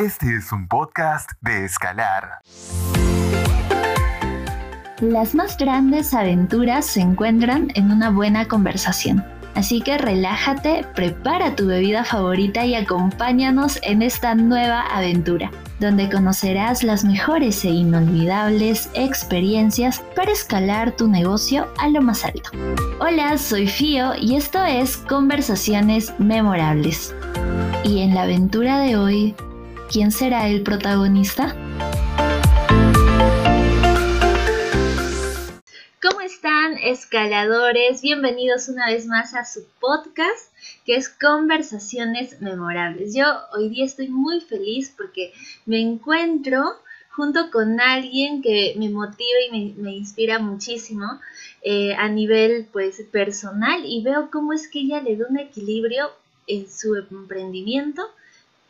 Este es un podcast de Escalar. Las más grandes aventuras se encuentran en una buena conversación. Así que relájate, prepara tu bebida favorita y acompáñanos en esta nueva aventura, donde conocerás las mejores e inolvidables experiencias para escalar tu negocio a lo más alto. Hola, soy Fío y esto es Conversaciones Memorables. Y en la aventura de hoy, ¿quién será el protagonista? ¿Cómo están escaladores? Bienvenidos una vez más a su podcast que es Conversaciones Memorables. Yo hoy día estoy muy feliz porque me encuentro junto con alguien que me motiva y me, inspira muchísimo eh, a nivel pues personal y veo cómo es que ella le da un equilibrio en su emprendimiento,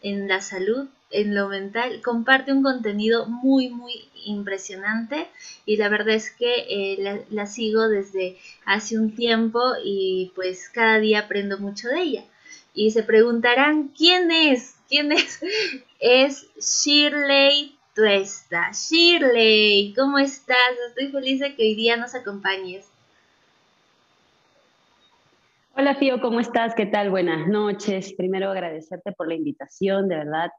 en la salud en lo mental, comparte un contenido muy, muy impresionante y la verdad es que eh, la, sigo desde hace un tiempo y pues cada día aprendo mucho de ella. Y se preguntarán, ¿quién es? ¿Quién es? Es Shirley Tuesta. Shirley, ¿cómo estás? Estoy feliz de que hoy día nos acompañes. Hola Fío, ¿cómo estás? ¿Qué tal? Buenas noches. Primero agradecerte por la invitación, de verdad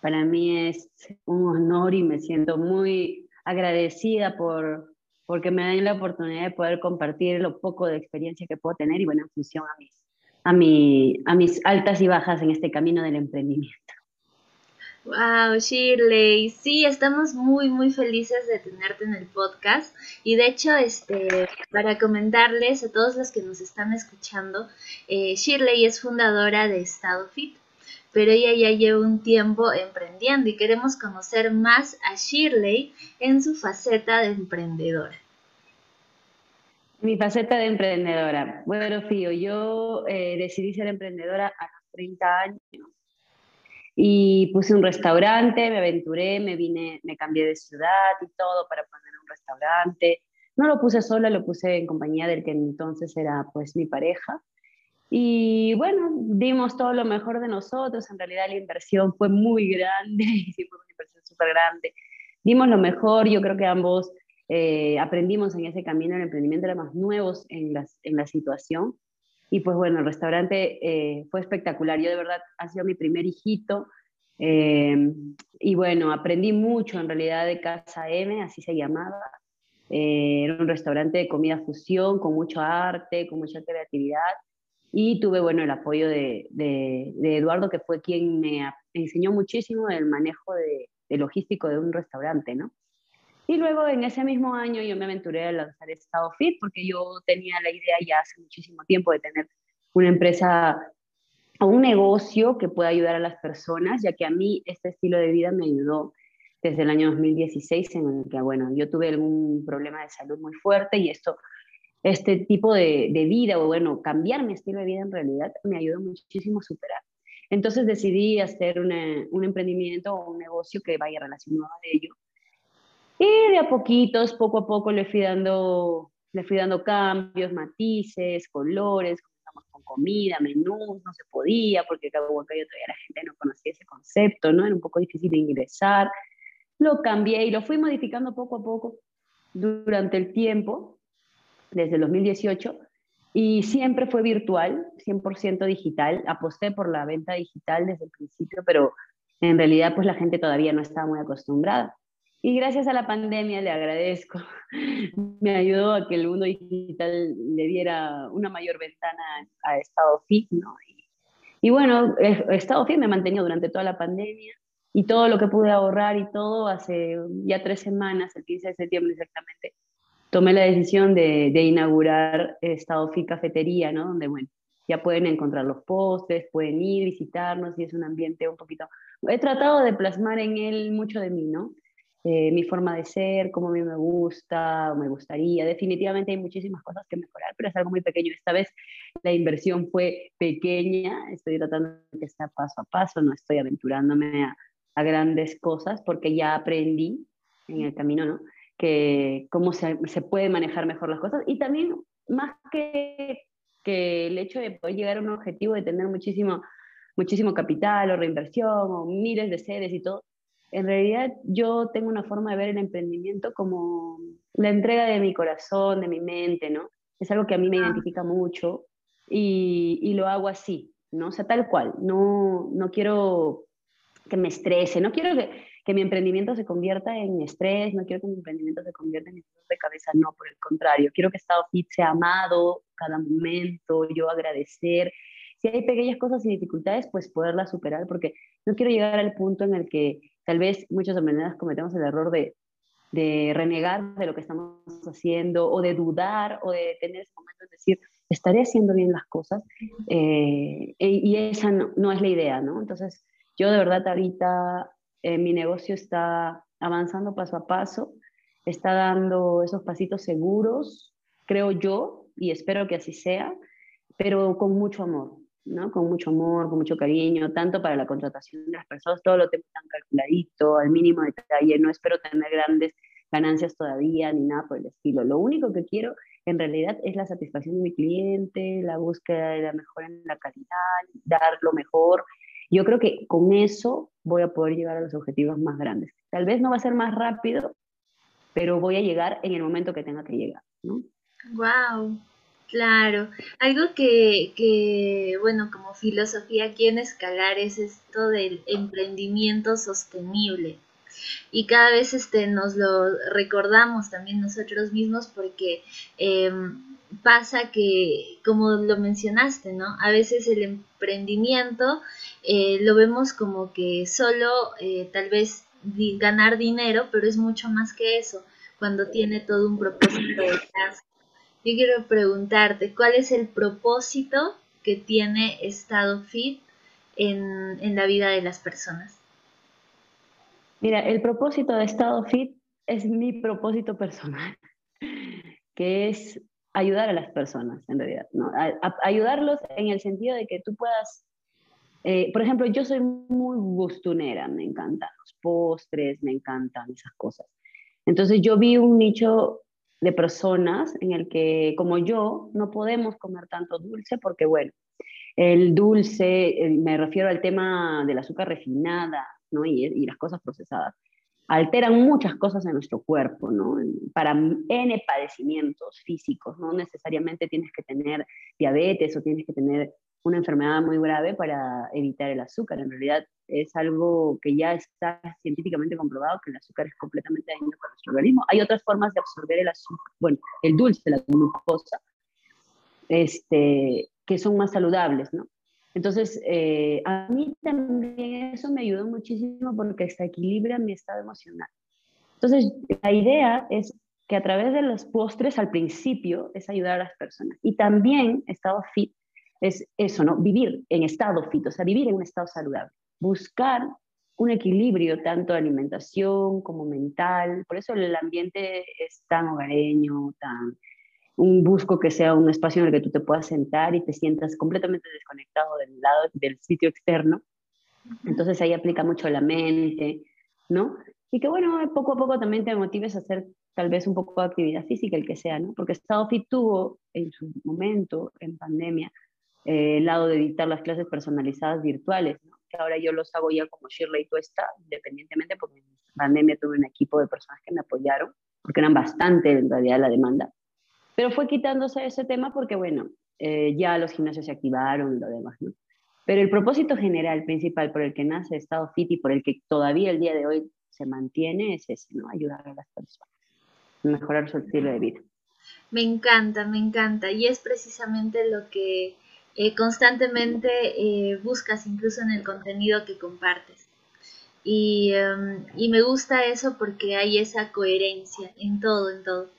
para mí es un honor y me siento muy agradecida por porque me dan la oportunidad de poder compartir lo poco de experiencia que puedo tener y bueno, en función a mis, a, mi, a mis altas y bajas en este camino del emprendimiento. Wow, Shirley, sí, estamos muy, muy felices de tenerte en el podcast. Y de hecho, este, para comentarles a todos los que nos están escuchando, eh, Shirley es fundadora de Estado Fit pero ella ya lleva un tiempo emprendiendo y queremos conocer más a Shirley en su faceta de emprendedora. Mi faceta de emprendedora. Bueno, Fío, yo eh, decidí ser emprendedora a los 30 años y puse un restaurante, me aventuré, me vine, me cambié de ciudad y todo para poner un restaurante. No lo puse sola, lo puse en compañía del que entonces era pues mi pareja. Y bueno, dimos todo lo mejor de nosotros. En realidad la inversión fue muy grande, hicimos una inversión súper grande. Dimos lo mejor, yo creo que ambos eh, aprendimos en ese camino, el emprendimiento era más nuevos en, las, en la situación. Y pues bueno, el restaurante eh, fue espectacular. Yo de verdad ha sido mi primer hijito. Eh, y bueno, aprendí mucho en realidad de Casa M, así se llamaba. era un restaurante de comida fusión, con mucho arte, con mucha creatividad y tuve, bueno, el apoyo de, Eduardo, que fue quien me enseñó muchísimo el manejo de, de, logístico de un restaurante, ¿no? Y luego en ese mismo año yo me aventuré a lanzar Estado Fit, porque yo tenía la idea ya hace muchísimo tiempo de tener una empresa o un negocio que pueda ayudar a las personas, ya que a mí este estilo de vida me ayudó desde el año 2016, en el que, bueno, yo tuve algún problema de salud muy fuerte y esto este tipo de, vida, o bueno, cambiar mi estilo de vida en realidad me ayudó muchísimo a superar. Entonces decidí hacer un emprendimiento o un negocio que vaya relacionado a ello. Y de a poquitos, poco a poco, le fui dando, le fui dando cambios, matices, colores, comenzamos con comida, menús, no se podía, porque Cabo Huancayo todavía la gente no conocía ese concepto, ¿no? Era un poco difícil de ingresar. Lo cambié y lo fui modificando poco a poco durante el tiempo desde el 2018 y siempre fue virtual, 100% digital. Aposté por la venta digital desde el principio, pero en realidad pues la gente todavía no estaba muy acostumbrada. Y gracias a la pandemia le agradezco. Me ayudó a que el mundo digital le diera una mayor ventana a Estado Fit, ¿no? Y, y bueno, Estado Fit me mantenió durante toda la pandemia y todo lo que pude ahorrar y todo hace ya tres semanas, el 15 de septiembre exactamente, tomé la decisión de, de inaugurar Estado Fit Cafetería, ¿no? Donde, bueno, ya pueden encontrar los postres, pueden ir, visitarnos y es un ambiente un poquito... He tratado de plasmar en él mucho de mí, ¿no? Eh, mi forma de ser, cómo a mí me gusta o me gustaría. Definitivamente hay muchísimas cosas que mejorar, pero es algo muy pequeño. Esta vez la inversión fue pequeña, estoy tratando de que sea paso a paso, no estoy aventurándome a, a grandes cosas porque ya aprendí en el camino, ¿no? Que cómo se, se puede manejar mejor las cosas y también más que, que el hecho de poder llegar a un objetivo de tener muchísimo muchísimo capital o reinversión o miles de sedes y todo. En realidad yo tengo una forma de ver el emprendimiento como la entrega de mi corazón, de mi mente, ¿no? Es algo que a mí me ah. identifica mucho y, y, lo hago así, ¿no? O sea, tal cual. No, no quiero que me estrese, no quiero que, que mi emprendimiento se convierta en estrés, no quiero que mi emprendimiento se convierta en dolor de cabeza, no, por el contrario, quiero que Estado Fit sea amado cada momento, yo agradecer. Si hay pequeñas cosas y dificultades, pues poderlas superar, porque no quiero llegar al punto en el que tal vez muchos emprendedores cometemos el error de, de renegar de lo que estamos haciendo o de dudar o de tener ese momento de decir, estaré haciendo bien las cosas eh, y esa no, no, es la idea, ¿no? Entonces, yo de verdad ahorita eh, mi negocio está avanzando paso a paso, está dando esos pasitos seguros, creo yo, y espero que así sea, pero con mucho amor, ¿no? Con mucho amor, con mucho cariño, tanto para la contratación de las personas, todo lo tengo tan calculadito, al mínimo detalle, no espero tener grandes ganancias todavía ni nada por el estilo. Lo único que quiero en realidad es la satisfacción de mi cliente, la búsqueda de la mejora en la calidad, dar lo mejor yo creo que con eso voy a poder llegar a los objetivos más grandes. Tal vez no va a ser más rápido, pero voy a llegar en el momento que tenga que llegar, ¿no? Wow, claro. Algo que, que, bueno, como filosofía en Escalar es esto del emprendimiento sostenible. Y cada vez este, nos lo recordamos también nosotros mismos porque em, pasa que, como lo mencionaste, ¿no? A veces el emprendimiento eh, lo vemos como que solo eh, tal vez ganar dinero, pero es mucho más que eso, cuando tiene todo un propósito detrás. Yo quiero preguntarte, ¿cuál es el propósito que tiene Estado Fit en, en la vida de las personas? Mira, el propósito de Estado Fit es mi propósito personal, que es ayudar a las personas, en realidad, ¿no? ayudarlos en el sentido de que tú puedas eh, por ejemplo, yo soy muy gustunera, me encantan los postres, me encantan esas cosas. Entonces yo vi un nicho de personas en el que, como yo, no podemos comer tanto dulce porque, bueno, el dulce, me refiero al tema del azúcar refinada, ¿no? Y, y, las cosas procesadas, alteran muchas cosas en nuestro cuerpo, ¿no? Para N padecimientos físicos, no necesariamente tienes que tener diabetes o tienes que tener una enfermedad muy grave para evitar el azúcar. En realidad es algo que ya está científicamente comprobado que el azúcar es completamente dañino para nuestro organismo. Hay otras formas de absorber el azúcar, bueno, el dulce, la glucosa, este, que son más saludables, ¿no? Entonces, eh, a mí también eso me ayudó muchísimo porque se equilibra mi estado emocional. Entonces, la idea es que a través de los postres al principio es ayudar a las personas. Y también estado fit es eso, ¿no? Vivir en estado fito, o sea, vivir en un estado saludable. Buscar un equilibrio tanto de alimentación como mental. Por eso el ambiente es tan hogareño, tan... Un busco que sea un espacio en el que tú te puedas sentar y te sientas completamente desconectado del lado del sitio externo. Entonces ahí aplica mucho la mente, ¿no? Y que bueno, poco a poco también te motives a hacer tal vez un poco de actividad física, el que sea, ¿no? Porque Estado Fit tuvo en su momento, en pandemia, eh, el lado de editar las clases personalizadas virtuales, que ahora yo los hago ya como Shirley Tuesta, independientemente, porque en pandemia tuve un equipo de personas que me apoyaron, porque eran bastante en realidad la demanda. Pero fue quitándose ese tema porque, bueno, eh, ya los gimnasios se activaron y lo demás, ¿no? Pero el propósito general, principal, por el que nace Estado Fit y por el que todavía el día de hoy se mantiene, es ese, ¿no? Ayudar a las personas, mejorar su estilo de vida. Me encanta, me encanta. Y es precisamente lo que eh, constantemente eh, buscas incluso en el contenido que compartes. Y, em, y, me gusta eso porque hay esa coherencia en todo, en todo.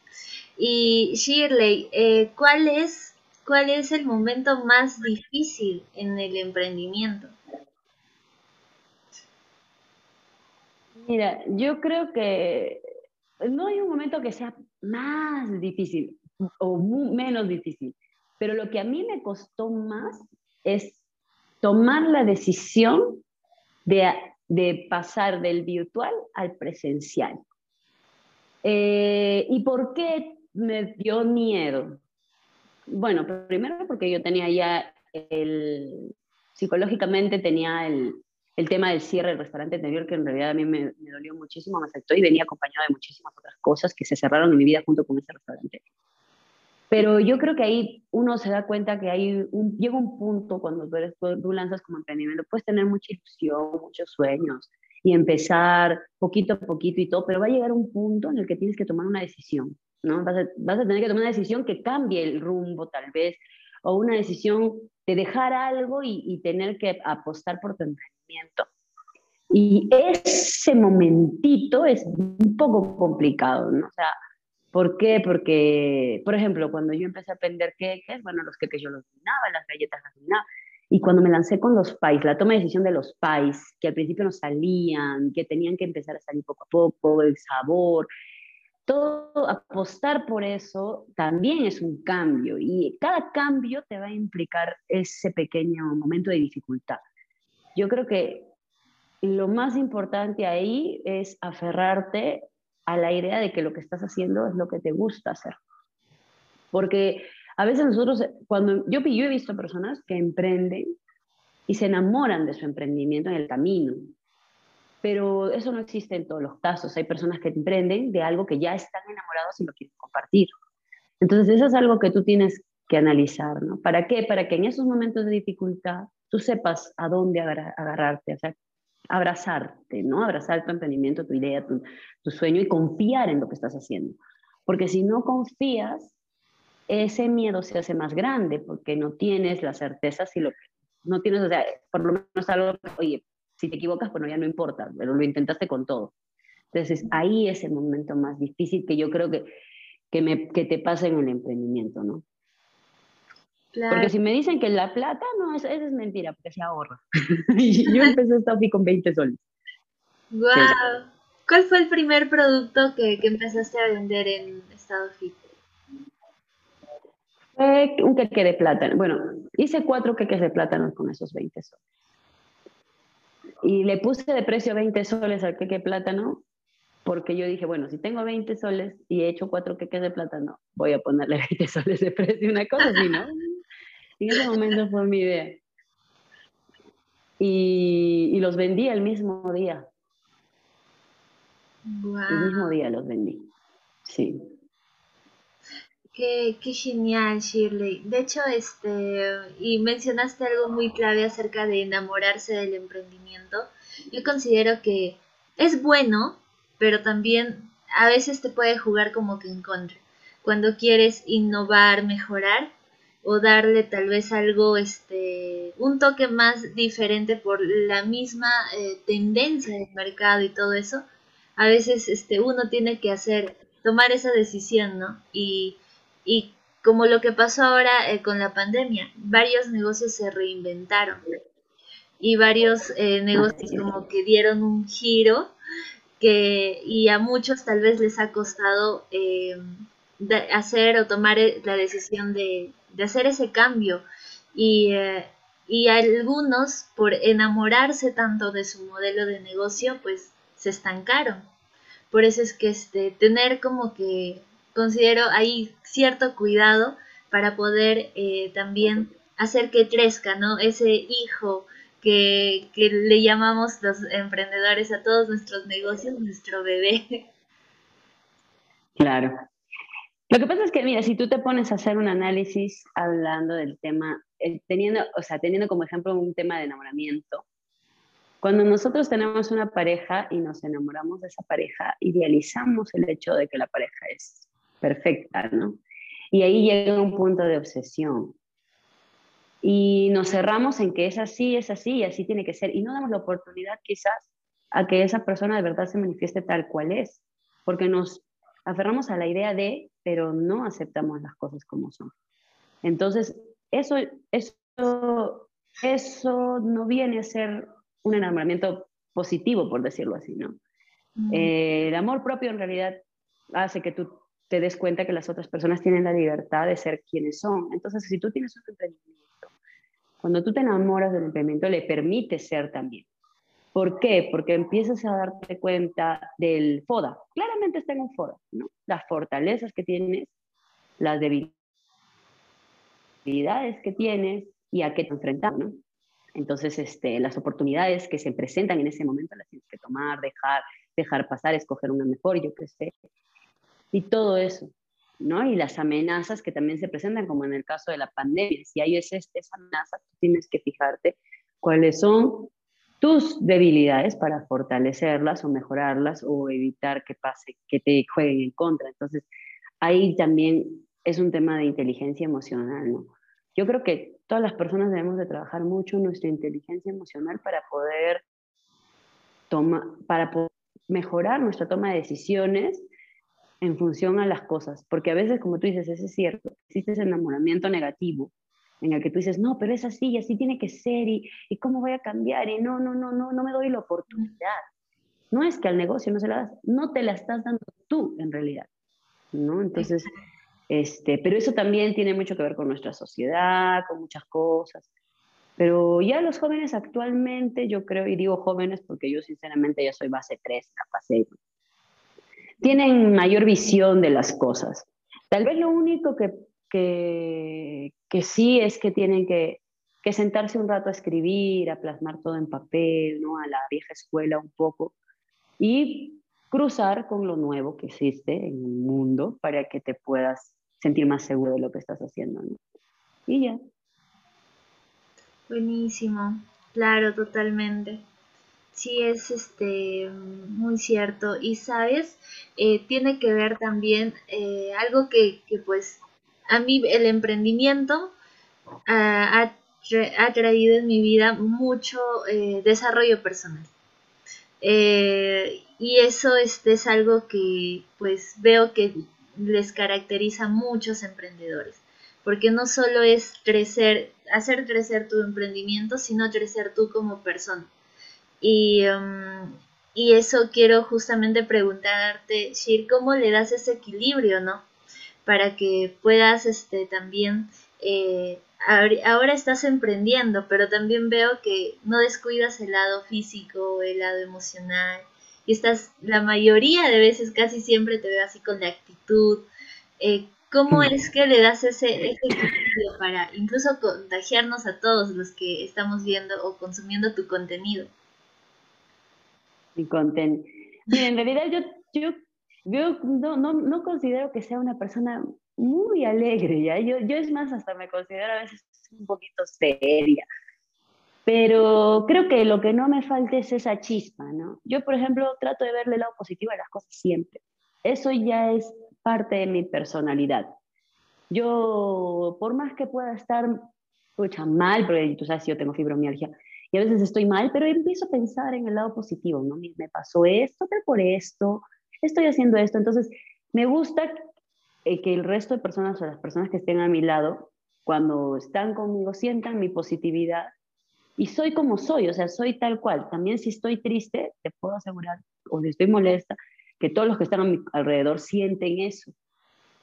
Y Shirley, eh, ¿cuál, es, ¿cuál es el momento más difícil en el emprendimiento? Mira, yo creo que no hay un momento que sea más difícil o menos difícil. Pero lo que a mí me costó más es tomar la decisión de, pasar del virtual al presencial. Eh, ¿Y por qué me dio miedo? Bueno, primero porque yo tenía ya el psicológicamente tenía el, el tema del cierre del restaurante anterior, que en realidad a mí me, me, dolió muchísimo, me afectó y venía acompañado de muchísimas otras cosas que se cerraron en mi vida junto con ese restaurante. Pero yo creo que ahí uno se da cuenta que hay un, llega un punto cuando tú, eres, tú lanzas como emprendimiento, puedes tener mucha ilusión, muchos sueños y empezar poquito a poquito y todo, pero va a llegar un punto en el que tienes que tomar una decisión, ¿no? Vas a, vas a tener que tomar una decisión que cambie el rumbo tal vez, o una decisión de dejar algo y, y tener que apostar por tu emprendimiento. Y ese momentito es un poco complicado, ¿no? O sea, ¿Por qué? Porque, por ejemplo, cuando yo empecé a aprender queques, bueno, los queques yo los dominaba, las galletas las dominaba, y cuando me lancé con los pais, la toma de decisión de los pais, que al principio no salían, que tenían que empezar a salir poco a poco, el sabor, todo apostar por eso también es un cambio y cada cambio te va a implicar ese pequeño momento de dificultad. Yo creo que lo más importante ahí es aferrarte a la idea de que lo que estás haciendo es lo que te gusta hacer. Porque a veces nosotros, cuando yo, he visto personas que emprenden y se enamoran de su emprendimiento en el camino, pero eso no existe en todos los casos. Hay personas que emprenden de algo que ya están enamorados y lo quieren compartir. Entonces, eso es algo que tú tienes que analizar, ¿no? ¿Para qué? Para que en esos momentos de dificultad tú sepas a dónde agarrarte, o sea, abrazarte, ¿no? Abrazar tu emprendimiento, tu idea, tu, sueño y confiar en lo que estás haciendo. Porque si no confías, ese miedo se hace más grande porque no tienes la certeza si lo no tienes, o sea, por lo menos algo, oye, si te equivocas, bueno, ya no importa, pero lo intentaste con todo. Entonces, ahí es el momento más difícil que yo creo que, que, me, que te pasa en el emprendimiento, ¿no? Porque si me dicen que la plata, no, eso, es mentira, porque se ahorra. yo empecé esta con 20 soles. ¡Wow! ¿Cuál fue el primer producto que, que empezaste a vender en Estado Fit? Fue un queque de plátano. Bueno, hice cuatro queques de plátano con esos 20 soles. Y le puse de precio 20 soles al queque de plátano porque yo dije, bueno, si tengo 20 soles y he hecho cuatro queques de plátano, voy a ponerle 20 soles de precio, una cosa así, ¿no? En ese momento fue mi idea. Y, y los vendí el mismo día. El mismo día los vendí. Sí. Qué, qué, genial, Shirley. De hecho, este, y mencionaste algo muy clave acerca de enamorarse del emprendimiento. Yo considero que es bueno, pero también a veces te puede jugar como que en contra. Cuando quieres innovar, mejorar, o darle tal vez algo, este, un toque más diferente por la misma eh, tendencia del mercado y todo eso, a veces este, uno tiene que hacer, tomar esa decisión, ¿no? Y, y como lo que pasó ahora eh, con la pandemia, varios negocios se reinventaron y varios eh, negocios como que dieron un giro que y a muchos tal vez les ha costado hacer o tomar la decisión de, de hacer ese cambio y, eh, y algunos por enamorarse tanto de su modelo de negocio pues se estancaron. Por eso es que este, tener como que considero ahí cierto cuidado para poder eh, también hacer que crezca, ¿no? Ese hijo que, que le llamamos los emprendedores a todos nuestros negocios, nuestro bebé. Claro, lo que pasa es que, mira, si tú te pones a hacer un análisis hablando del tema, eh, teniendo, o sea, teniendo como ejemplo un tema de enamoramiento, cuando nosotros tenemos una pareja y nos enamoramos de esa pareja, idealizamos el hecho de que la pareja es perfecta, ¿no? Y ahí llega un punto de obsesión. Y nos cerramos en que es así, es así y así tiene que ser. Y no damos la oportunidad quizás a que esa persona de verdad se manifieste tal cual es, porque nos aferramos a la idea de, pero no aceptamos las cosas como son. Entonces, eso, eso, eso no viene a ser un enamoramiento positivo, por decirlo así, ¿no? Eh, el amor propio en realidad hace que tú te des cuenta que las otras personas tienen la libertad de ser quienes son. Entonces, si tú tienes un emprendimiento, cuando tú te enamoras del emprendimiento, le permites ser también. ¿Por qué? Porque empiezas a darte cuenta del FODA. Claramente está en un FODA, ¿no? Las fortalezas que tienes, las debilidades que tienes y a qué te enfrentas, ¿no? Entonces, este, las oportunidades que se presentan en ese momento las tienes que tomar, dejar, dejar pasar, escoger una mejor, yo qué sé. Y todo eso, ¿no? Y las amenazas que también se presentan, como en el caso de la pandemia. Si hay esa, esa amenaza, tú tienes que fijarte cuáles son tus debilidades para fortalecerlas o mejorarlas o evitar que pase, que te jueguen en contra. Entonces, ahí también es un tema de inteligencia emocional, ¿no? Yo creo que todas las personas debemos de trabajar mucho nuestra inteligencia emocional para poder, tomar, para poder mejorar nuestra toma de decisiones en función a las cosas, porque a veces, como tú dices, eso es cierto, existe ese enamoramiento negativo en el que tú dices, no, pero es así y así tiene que ser y, y cómo voy a cambiar y no, no, no, no, no me doy la oportunidad. No es que al negocio no se la das, no te la estás dando tú en realidad, ¿no? Entonces, este, pero eso también tiene mucho que ver con nuestra sociedad, con muchas cosas. Pero ya los jóvenes actualmente, yo creo, y digo jóvenes porque yo sinceramente ya soy base 3, base tienen mayor visión de las cosas. Tal vez lo único que, que, que sí es que tienen que, que, sentarse un rato a escribir, a plasmar todo en papel, ¿no? a la vieja escuela un poco, y cruzar con lo nuevo que existe en el mundo para que te puedas sentir más seguro de lo que estás haciendo. ¿no? Y ya. Buenísimo, claro, totalmente. Sí, es este muy cierto. Y sabes, eh, tiene que ver también eh, algo que, pues a mí el emprendimiento ha, traído en mi vida mucho eh, desarrollo personal. y eso este, es algo que pues veo que les caracteriza a muchos emprendedores. Porque no solo es crecer, hacer crecer tu emprendimiento, sino crecer tú como persona. Y, um, y eso quiero justamente preguntarte, Shir, ¿cómo le das ese equilibrio, no? Para que puedas este, también, eh, ahora estás emprendiendo, pero también veo que no descuidas el lado físico, el lado emocional, y estás, la mayoría de veces, casi siempre te veo así con la actitud. Eh, ¿Cómo mm. es que le das ese, equilibrio para incluso contagiarnos a todos los que estamos viendo o consumiendo tu contenido? mi contenido. en realidad yo, yo, yo no, no, no, considero que sea una persona muy alegre, ¿ya? Yo, yo es más, hasta me considero a veces un poquito seria. Pero creo que lo que no me falta es esa chispa, ¿no? Yo, por ejemplo, trato de verle el lado positivo a las cosas siempre. Eso ya es parte de mi personalidad. Yo, por más que pueda estar pucha, mal, porque tú sabes, yo tengo fibromialgia, y a veces estoy mal, pero empiezo a pensar en el lado positivo, ¿no? Me pasó esto, pero por esto, estoy haciendo esto. Entonces, me gusta eh, que el resto de personas o las personas que estén a mi lado, cuando están conmigo, sientan mi positividad y soy como soy, o sea, soy tal cual. También si estoy triste, te puedo asegurar, o si estoy molesta, que todos los que están a mi alrededor sienten eso.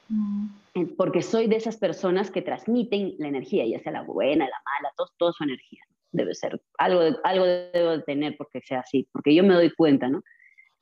Mm. Porque soy de esas personas que transmiten la energía, ya sea la buena, la mala, todo, toda su energía debe ser, algo, algo debo de tener porque sea así, porque yo me doy cuenta, ¿no?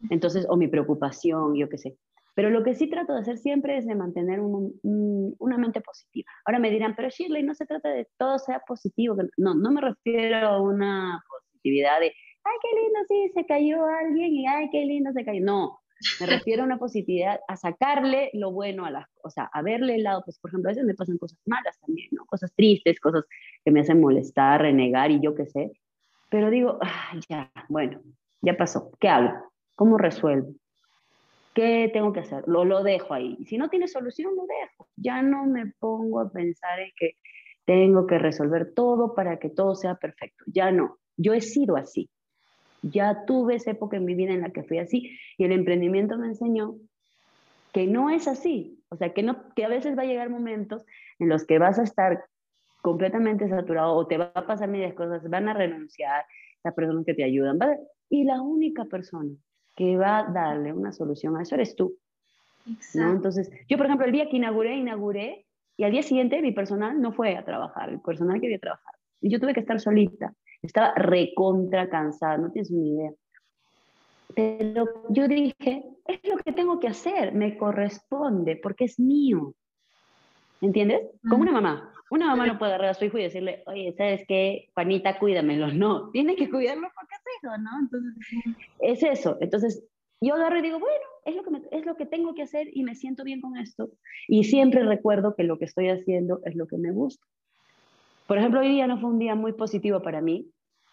Entonces, o mi preocupación, yo qué sé. Pero lo que sí trato de hacer siempre es de mantener una mente positiva. Ahora me dirán, pero Shirley, no se trata de todo sea positivo. No, no me refiero a una positividad de, ay, qué lindo, sí, se cayó alguien y ay, qué lindo se cayó. No, me refiero a una positividad, a sacarle lo bueno a las cosas, a verle el lado, pues por ejemplo, a veces me pasan cosas malas también, ¿no? Cosas tristes, cosas que me hacen molestar, renegar y yo qué sé. Pero digo, ah, ya, bueno, ya pasó, ¿qué hago? ¿Cómo resuelvo? ¿Qué tengo que hacer? Lo, lo dejo ahí. Si no tiene solución, lo dejo. Ya no me pongo a pensar en que tengo que resolver todo para que todo sea perfecto. Ya no. Yo he sido así. Ya tuve esa época en mi vida en la que fui así y el emprendimiento me enseñó que no es así. O sea, que, no, que a veces va a llegar momentos en los que vas a estar completamente saturado o te va a pasar miles cosas, van a renunciar, las personas que te ayudan, y la única persona que va a darle una solución a eso eres tú. ¿no? Entonces, yo por ejemplo, el día que inauguré, inauguré, y al día siguiente mi personal no fue a trabajar, el personal quería trabajar. Y yo tuve que estar solita. Estaba recontra cansada, no tienes ni idea. Pero yo dije, es lo que tengo que hacer, me corresponde, porque es mío. ¿Entiendes? Como una mamá. Una mamá no puede agarrar a su hijo y decirle, oye, ¿sabes qué? Juanita, cuídamelo. No, tiene que cuidarlo porque es hijo, ¿no? Entonces, es eso. Entonces, yo agarro y digo, bueno, es lo, que es lo que tengo que hacer y me siento bien con esto. Y siempre recuerdo que lo que estoy haciendo es lo que me gusta. Por ejemplo, hoy día no fue un día muy positivo para mí.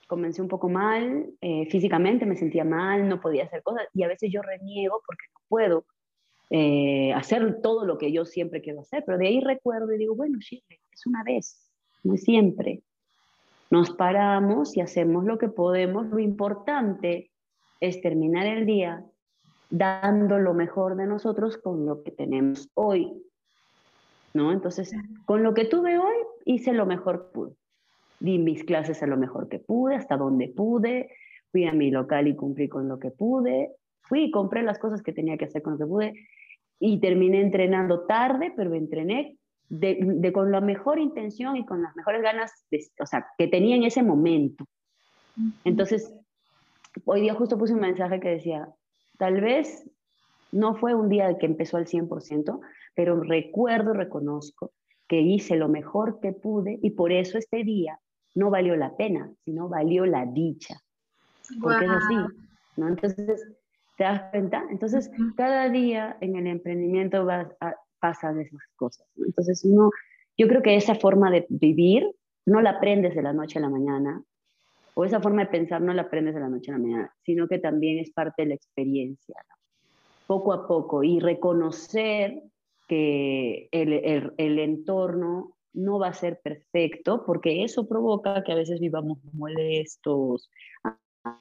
Comencé un poco mal, eh, físicamente me sentía mal, no podía hacer cosas y a veces yo reniego porque no puedo eh, hacer todo lo que yo siempre quiero hacer. Pero de ahí recuerdo y digo, bueno, sí, es una vez, no es siempre. Nos paramos y hacemos lo que podemos. Lo importante es terminar el día dando lo mejor de nosotros con lo que tenemos hoy. ¿No? Entonces, con lo que tuve hoy, hice lo mejor que pude. Di mis clases a lo mejor que pude, hasta donde pude. Fui a mi local y cumplí con lo que pude. Fui y compré las cosas que tenía que hacer con lo que pude. Y terminé entrenando tarde, pero entrené de, con la mejor intención y con las mejores ganas, o sea, que tenía en ese momento. Entonces, hoy día justo puse un mensaje que decía, tal vez no fue un día que empezó al 100%, pero recuerdo, reconozco que hice lo mejor que pude y por eso este día no valió la pena, sino valió la dicha. Porque es así, ¿no? Entonces, ¿te das cuenta? Entonces, cada día en el emprendimiento vas a, pasan esas cosas. Entonces, uno, yo creo que esa forma de vivir no la aprendes de la noche a la mañana, o esa forma de pensar no la aprendes de la noche a la mañana, sino que también es parte de la experiencia, poco a poco, y reconocer que el, el, el, entorno no va a ser perfecto, porque eso provoca que a veces vivamos molestos,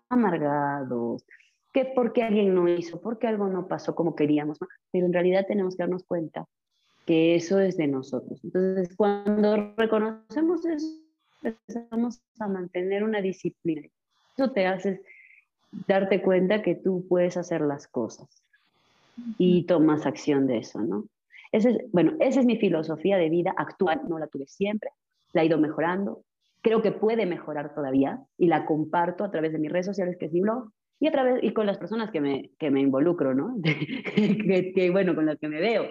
amargados, que porque alguien no hizo, porque algo no pasó como queríamos, pero en realidad tenemos que darnos cuenta que eso es de nosotros. Entonces, cuando reconocemos eso, empezamos a mantener una disciplina. Eso te hace darte cuenta que tú puedes hacer las cosas y tomas acción de eso, ¿no? Ese bueno, esa es mi filosofía de vida actual, no la tuve siempre, la he ido mejorando, creo que puede mejorar todavía y la comparto a través de mis redes sociales, que es mi blog, y, a través, y con las personas que me, que me involucro, ¿no? que, que, bueno, con las que me veo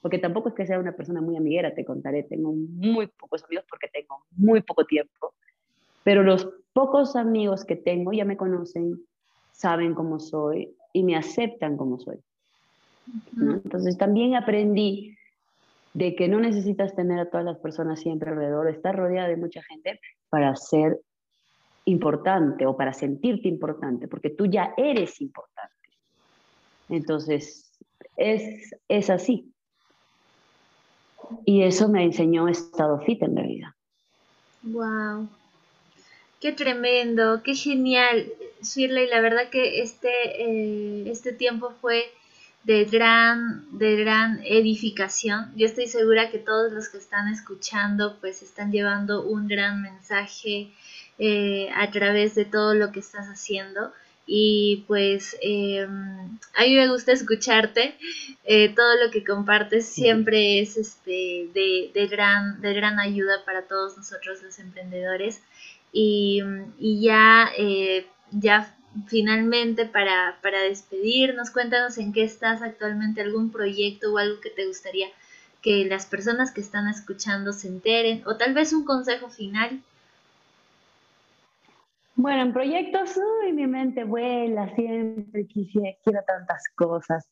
porque tampoco es que sea una persona muy amiguera, te contaré, tengo muy pocos amigos porque tengo muy poco tiempo, pero los pocos amigos que tengo ya me conocen, saben cómo soy y me aceptan como soy. Entonces también aprendí de que no necesitas tener a todas las personas siempre alrededor, estar rodeada de mucha gente para ser importante o para sentirte importante, porque tú ya eres importante. Entonces, es, es así. Y eso me enseñó estado fit en realidad. Wow. Qué tremendo, qué genial, Shirley. La verdad que este, eh, este tiempo fue de gran, de gran edificación. Yo estoy segura que todos los que están escuchando pues están llevando un gran mensaje eh, a través de todo lo que estás haciendo y pues em, a mí me gusta escucharte. Eh, todo lo que compartes siempre es este, de, gran, de gran ayuda para todos nosotros los emprendedores. Y, ya, eh, ya finalmente para, para despedirnos, cuéntanos en qué estás actualmente, algún proyecto o algo que te gustaría que las personas que están escuchando se enteren, o tal vez un consejo final. Bueno, en proyectos, uy, mi mente vuela, siempre quisiera, quiero tantas cosas.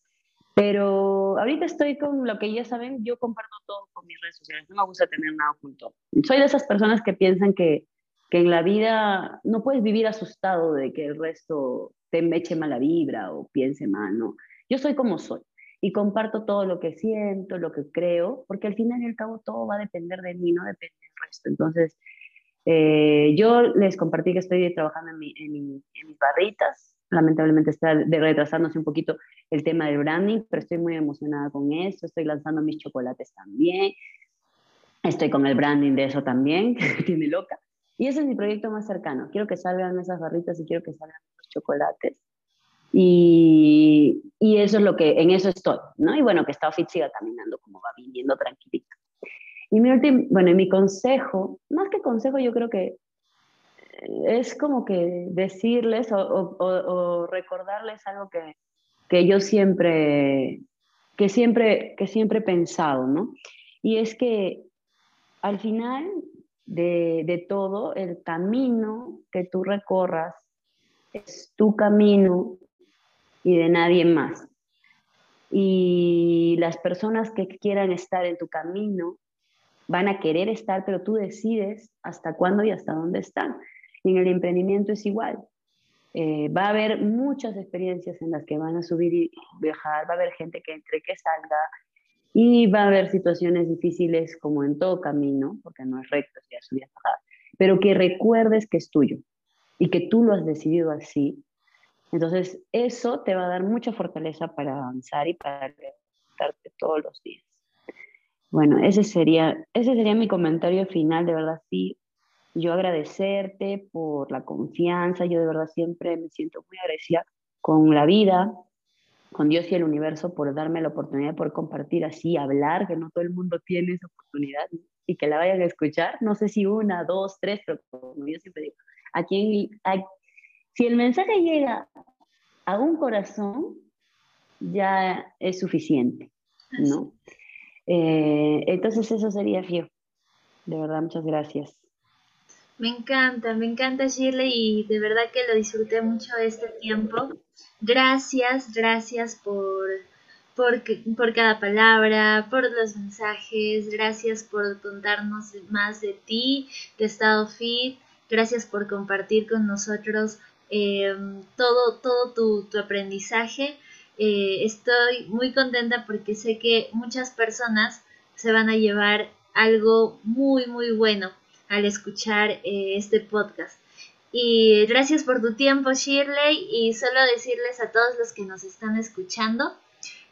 Pero ahorita estoy con lo que ya saben, yo comparto todo con mis redes sociales, no me gusta tener nada oculto. Soy de esas personas que piensan que, que en la vida no puedes vivir asustado de que el resto te eche mala vibra o piense mal, no. Yo soy como soy y comparto todo lo que siento, lo que creo, porque al final y al cabo todo va a depender de mí, no depende del resto. Entonces, eh, yo les compartí que estoy trabajando en, mis barritas. Lamentablemente está retrasándose un poquito el tema del branding, pero estoy muy emocionada con eso. Estoy lanzando mis chocolates también. Estoy con el branding de eso también, que tiene loca. Y ese es mi proyecto más cercano. Quiero que salgan esas barritas y quiero que salgan los chocolates. Y, y, eso es lo que, en eso estoy, ¿no? Y bueno, que Fit siga caminando como va viniendo tranquilito. Y mi último, bueno, mi consejo, más que consejo, yo creo que es como que decirles o, recordarles algo que, que, yo siempre, que siempre, que siempre he pensado, ¿no? Y es que al final de, de todo, el camino que tú recorras es tu camino y de nadie más. Y las personas que quieran estar en tu camino van a querer estar, pero tú decides hasta cuándo y hasta dónde están. Y en el emprendimiento es igual. Eh, va a haber muchas experiencias en las que van a subir y viajar, va a haber gente que entre, que salga, y va a haber situaciones difíciles como en todo camino, porque no es recto, ya subir bajar, pero que recuerdes que es tuyo y que tú lo has decidido así. Entonces, eso te va a dar mucha fortaleza para avanzar y para levantarte todos los días. Bueno, ese sería, ese sería mi comentario final, de verdad, sí. Yo agradecerte por la confianza, yo de verdad siempre me siento muy agradecida con la vida, con Dios y el universo por darme la oportunidad de poder compartir así, hablar, que no todo el mundo tiene esa oportunidad y que la vayan a escuchar. No sé si una, dos, tres, pero como yo siempre digo, a quien, si el mensaje llega a un corazón, ya es suficiente, ¿no? Eh, entonces eso sería Fio. De verdad, muchas gracias. Me encanta, me encanta Shirley y de verdad que lo disfruté mucho este tiempo. Gracias, gracias por, por, cada palabra, por los mensajes, gracias por contarnos más de ti, de Estado Fit, gracias por compartir con nosotros em, todo, todo tu, tu aprendizaje. Eh, estoy muy contenta porque sé que muchas personas se van a llevar algo muy, muy bueno al escuchar eh, este podcast. Y gracias por tu tiempo, Shirley, y solo decirles a todos los que nos están escuchando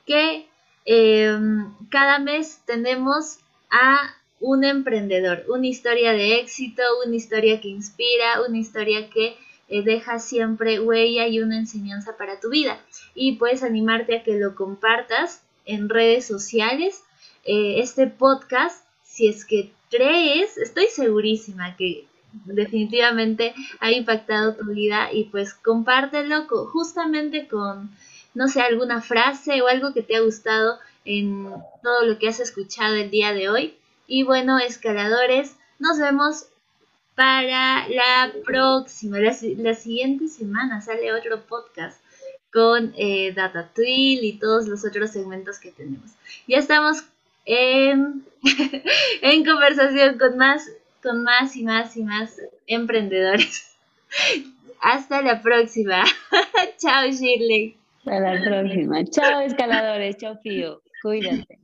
que em, cada mes tenemos a un emprendedor, una historia de éxito, una historia que inspira, una historia que eh, deja siempre huella y una enseñanza para tu vida. Y puedes animarte a que lo compartas en redes sociales. Eh, este podcast, si es que crees, estoy segurísima que definitivamente ha impactado tu vida y pues compártelo justamente con, no sé, alguna frase o algo que te ha gustado en todo lo que has escuchado el día de hoy. Y bueno, escaladores, nos vemos para la próxima, la, siguiente semana sale otro podcast con eh, Data Twill y todos los otros segmentos que tenemos. Ya estamos en, en conversación con más, con más y más y más emprendedores. Hasta la próxima. Chao, Shirley. Hasta la próxima. Chao, escaladores. Chao, Fío. Cuídate.